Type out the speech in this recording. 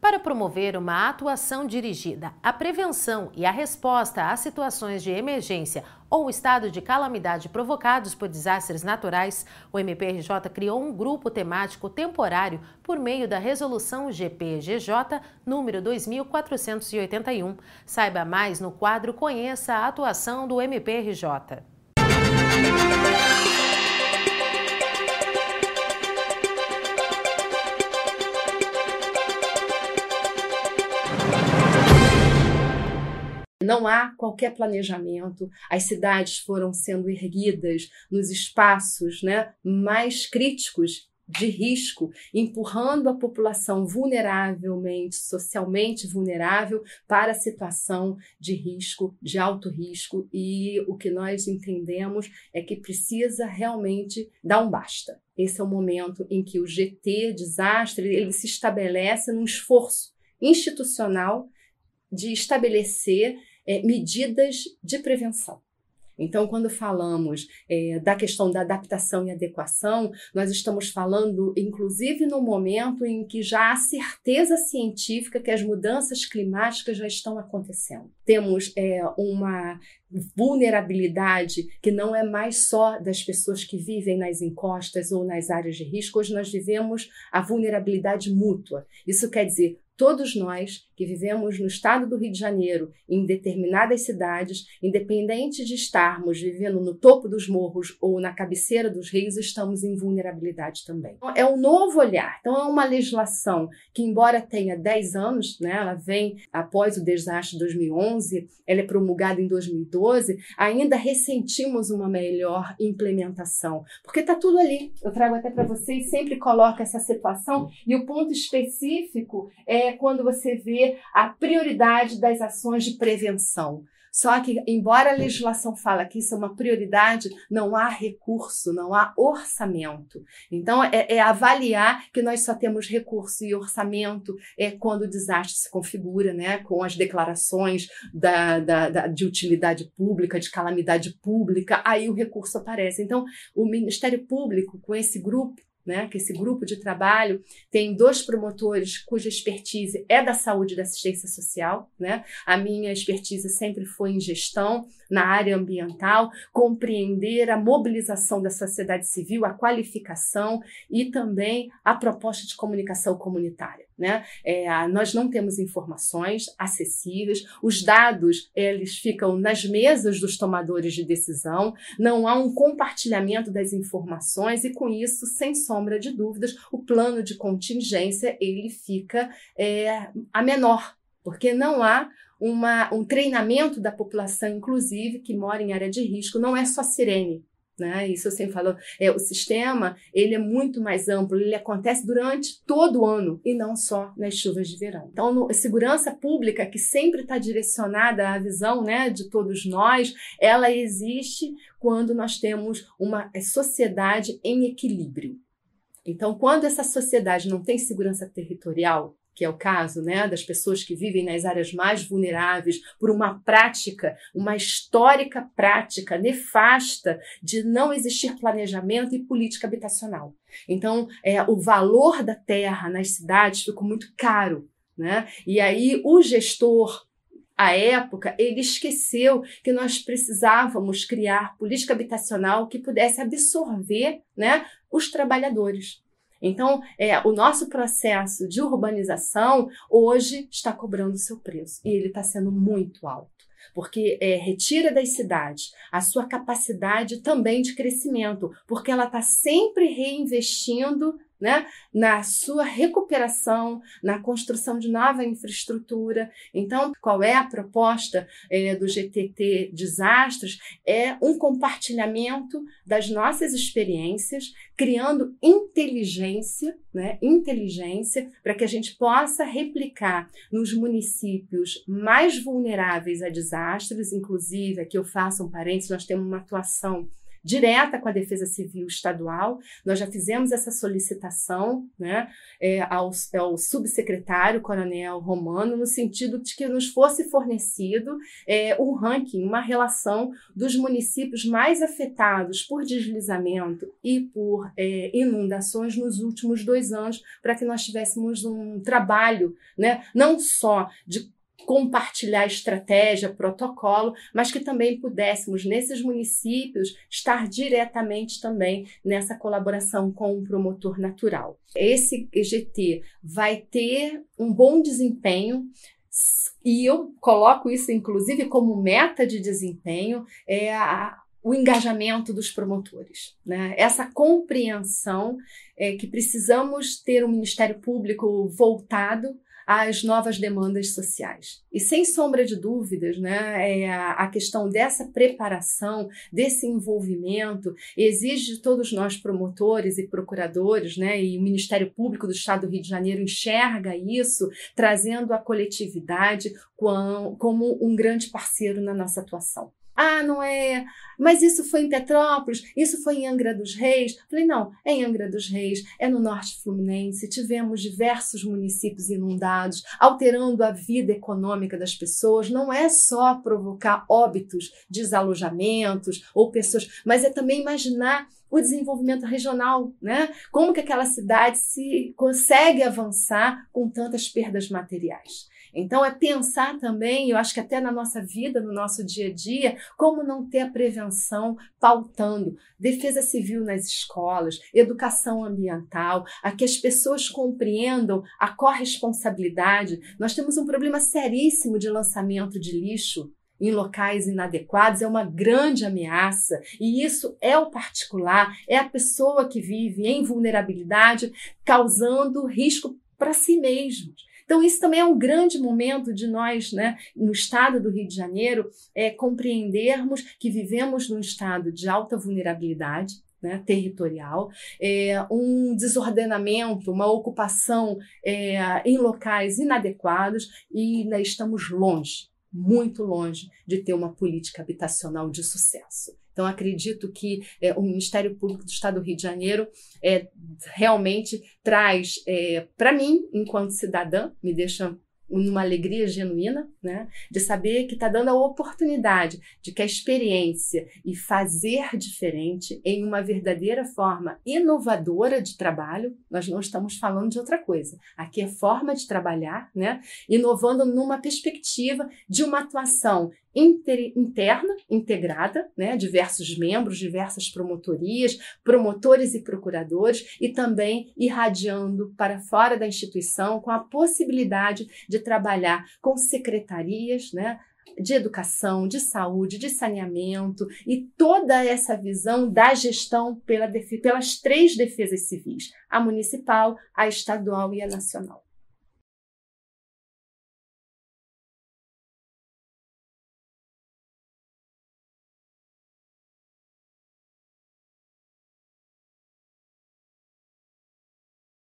Para promover uma atuação dirigida à prevenção e à resposta a situações de emergência ou estado de calamidade provocados por desastres naturais, o MPRJ criou um grupo temático temporário por meio da Resolução GPGJ número 2481. Saiba mais no quadro Conheça a atuação do MPRJ. Não há qualquer planejamento, as cidades foram sendo erguidas nos espaços né, mais críticos de risco, empurrando a população vulneravelmente, socialmente vulnerável, para a situação de risco, de alto risco, e o que nós entendemos é que precisa realmente dar um basta. Esse é o momento em que o GT, desastre, ele se estabelece num esforço institucional de estabelecer é, medidas de prevenção. Então, quando falamos é, da questão da adaptação e adequação, nós estamos falando, inclusive, no momento em que já há certeza científica que as mudanças climáticas já estão acontecendo. Temos é, uma vulnerabilidade que não é mais só das pessoas que vivem nas encostas ou nas áreas de risco. Hoje nós vivemos a vulnerabilidade mútua. Isso quer dizer todos nós que vivemos no estado do Rio de Janeiro, em determinadas cidades, independente de estarmos vivendo no topo dos morros ou na cabeceira dos rios, estamos em vulnerabilidade também. Então, é um novo olhar. Então, é uma legislação que, embora tenha 10 anos, né, ela vem após o desastre de 2011, ela é promulgada em 2012, ainda ressentimos uma melhor implementação, porque está tudo ali. Eu trago até para vocês, sempre coloco essa situação, e o ponto específico é quando você vê a prioridade das ações de prevenção. Só que, embora a legislação fale que isso é uma prioridade, não há recurso, não há orçamento. Então, é, é, avaliar que nós só temos recurso e orçamento é quando o desastre se configura, né, com as declarações da, da, da, de utilidade pública, de calamidade pública, aí o recurso aparece. Então, o Ministério Público, com esse grupo, né, que esse grupo de trabalho tem dois promotores cuja expertise é da saúde e da assistência social. Né? A minha expertise sempre foi em gestão, na área ambiental, compreender a mobilização da sociedade civil, a qualificação e também a proposta de comunicação comunitária. Né? É, nós não temos informações acessíveis, os dados eles ficam nas mesas dos tomadores de decisão, não há um compartilhamento das informações e com isso, sem sombra de dúvidas, o plano de contingência ele fica é, a menor, porque não há uma, um treinamento da população, inclusive, que mora em área de risco, não é só sirene. Né? Isso eu sempre falo. É, o sistema ele é muito mais amplo, ele acontece durante todo o ano e não só nas chuvas de verão. Então, no, a segurança pública, que sempre está direcionada à visão né, de todos nós, ela existe quando nós temos uma é, sociedade em equilíbrio. Então, quando essa sociedade não tem segurança territorial, que é o caso né, das pessoas que vivem nas áreas mais vulneráveis, por uma prática, uma histórica prática nefasta de não existir planejamento e política habitacional. Então, é, o valor da terra nas cidades ficou muito caro. Né? E aí, o gestor à época, ele esqueceu que nós precisávamos criar política habitacional que pudesse absorver né, os trabalhadores. Então, é, o nosso processo de urbanização hoje está cobrando seu preço e ele está sendo muito alto porque é, retira das cidades a sua capacidade também de crescimento, porque ela está sempre reinvestindo né? na sua recuperação, na construção de nova infraestrutura. Então, qual é a proposta é, do GTT Desastres? É um compartilhamento das nossas experiências, criando inteligência, né? inteligência, para que a gente possa replicar nos municípios mais vulneráveis a desastres, inclusive, aqui eu faço um parênteses, nós temos uma atuação direta com a Defesa Civil Estadual. Nós já fizemos essa solicitação né, é, ao, ao subsecretário, Coronel Romano, no sentido de que nos fosse fornecido é, um ranking, uma relação dos municípios mais afetados por deslizamento e por é, inundações nos últimos dois anos, para que nós tivéssemos um trabalho, né, não só de compartilhar estratégia, protocolo, mas que também pudéssemos, nesses municípios, estar diretamente também nessa colaboração com o promotor natural. Esse EGT vai ter um bom desempenho. E eu coloco isso, inclusive, como meta de desempenho, é a, o engajamento dos promotores, né? essa compreensão é, que precisamos ter um Ministério Público voltado às novas demandas sociais. E sem sombra de dúvidas, né, é a questão dessa preparação, desse envolvimento, exige de todos nós promotores e procuradores, né, e o Ministério Público do Estado do Rio de Janeiro enxerga isso, trazendo a coletividade como um grande parceiro na nossa atuação. Ah, não é. Mas isso foi em Petrópolis, isso foi em Angra dos Reis. Falei, não, é em Angra dos Reis, é no norte fluminense. Tivemos diversos municípios inundados, alterando a vida econômica das pessoas. Não é só provocar óbitos, desalojamentos ou pessoas, mas é também imaginar o desenvolvimento regional, né? Como que aquela cidade se consegue avançar com tantas perdas materiais? Então, é pensar também, eu acho que até na nossa vida, no nosso dia a dia, como não ter a prevenção pautando defesa civil nas escolas, educação ambiental, a que as pessoas compreendam a corresponsabilidade. Nós temos um problema seríssimo de lançamento de lixo em locais inadequados é uma grande ameaça, e isso é o particular, é a pessoa que vive em vulnerabilidade, causando risco para si mesmos. Então, isso também é um grande momento de nós, né, no estado do Rio de Janeiro, é, compreendermos que vivemos num estado de alta vulnerabilidade, né, territorial, é, um desordenamento, uma ocupação é, em locais inadequados e ainda estamos longe, muito longe de ter uma política habitacional de sucesso. Então, acredito que é, o Ministério Público do Estado do Rio de Janeiro é, realmente traz, é, para mim, enquanto cidadã, me deixa uma alegria genuína, né, de saber que está dando a oportunidade de que a experiência e fazer diferente em uma verdadeira forma inovadora de trabalho, nós não estamos falando de outra coisa. Aqui é forma de trabalhar, né, inovando numa perspectiva de uma atuação inter, interna, integrada, né, diversos membros, diversas promotorias, promotores e procuradores, e também irradiando para fora da instituição com a possibilidade de trabalhar com secretarias, né, de educação, de saúde, de saneamento e toda essa visão da gestão pela, pelas três defesas civis: a municipal, a estadual e a nacional.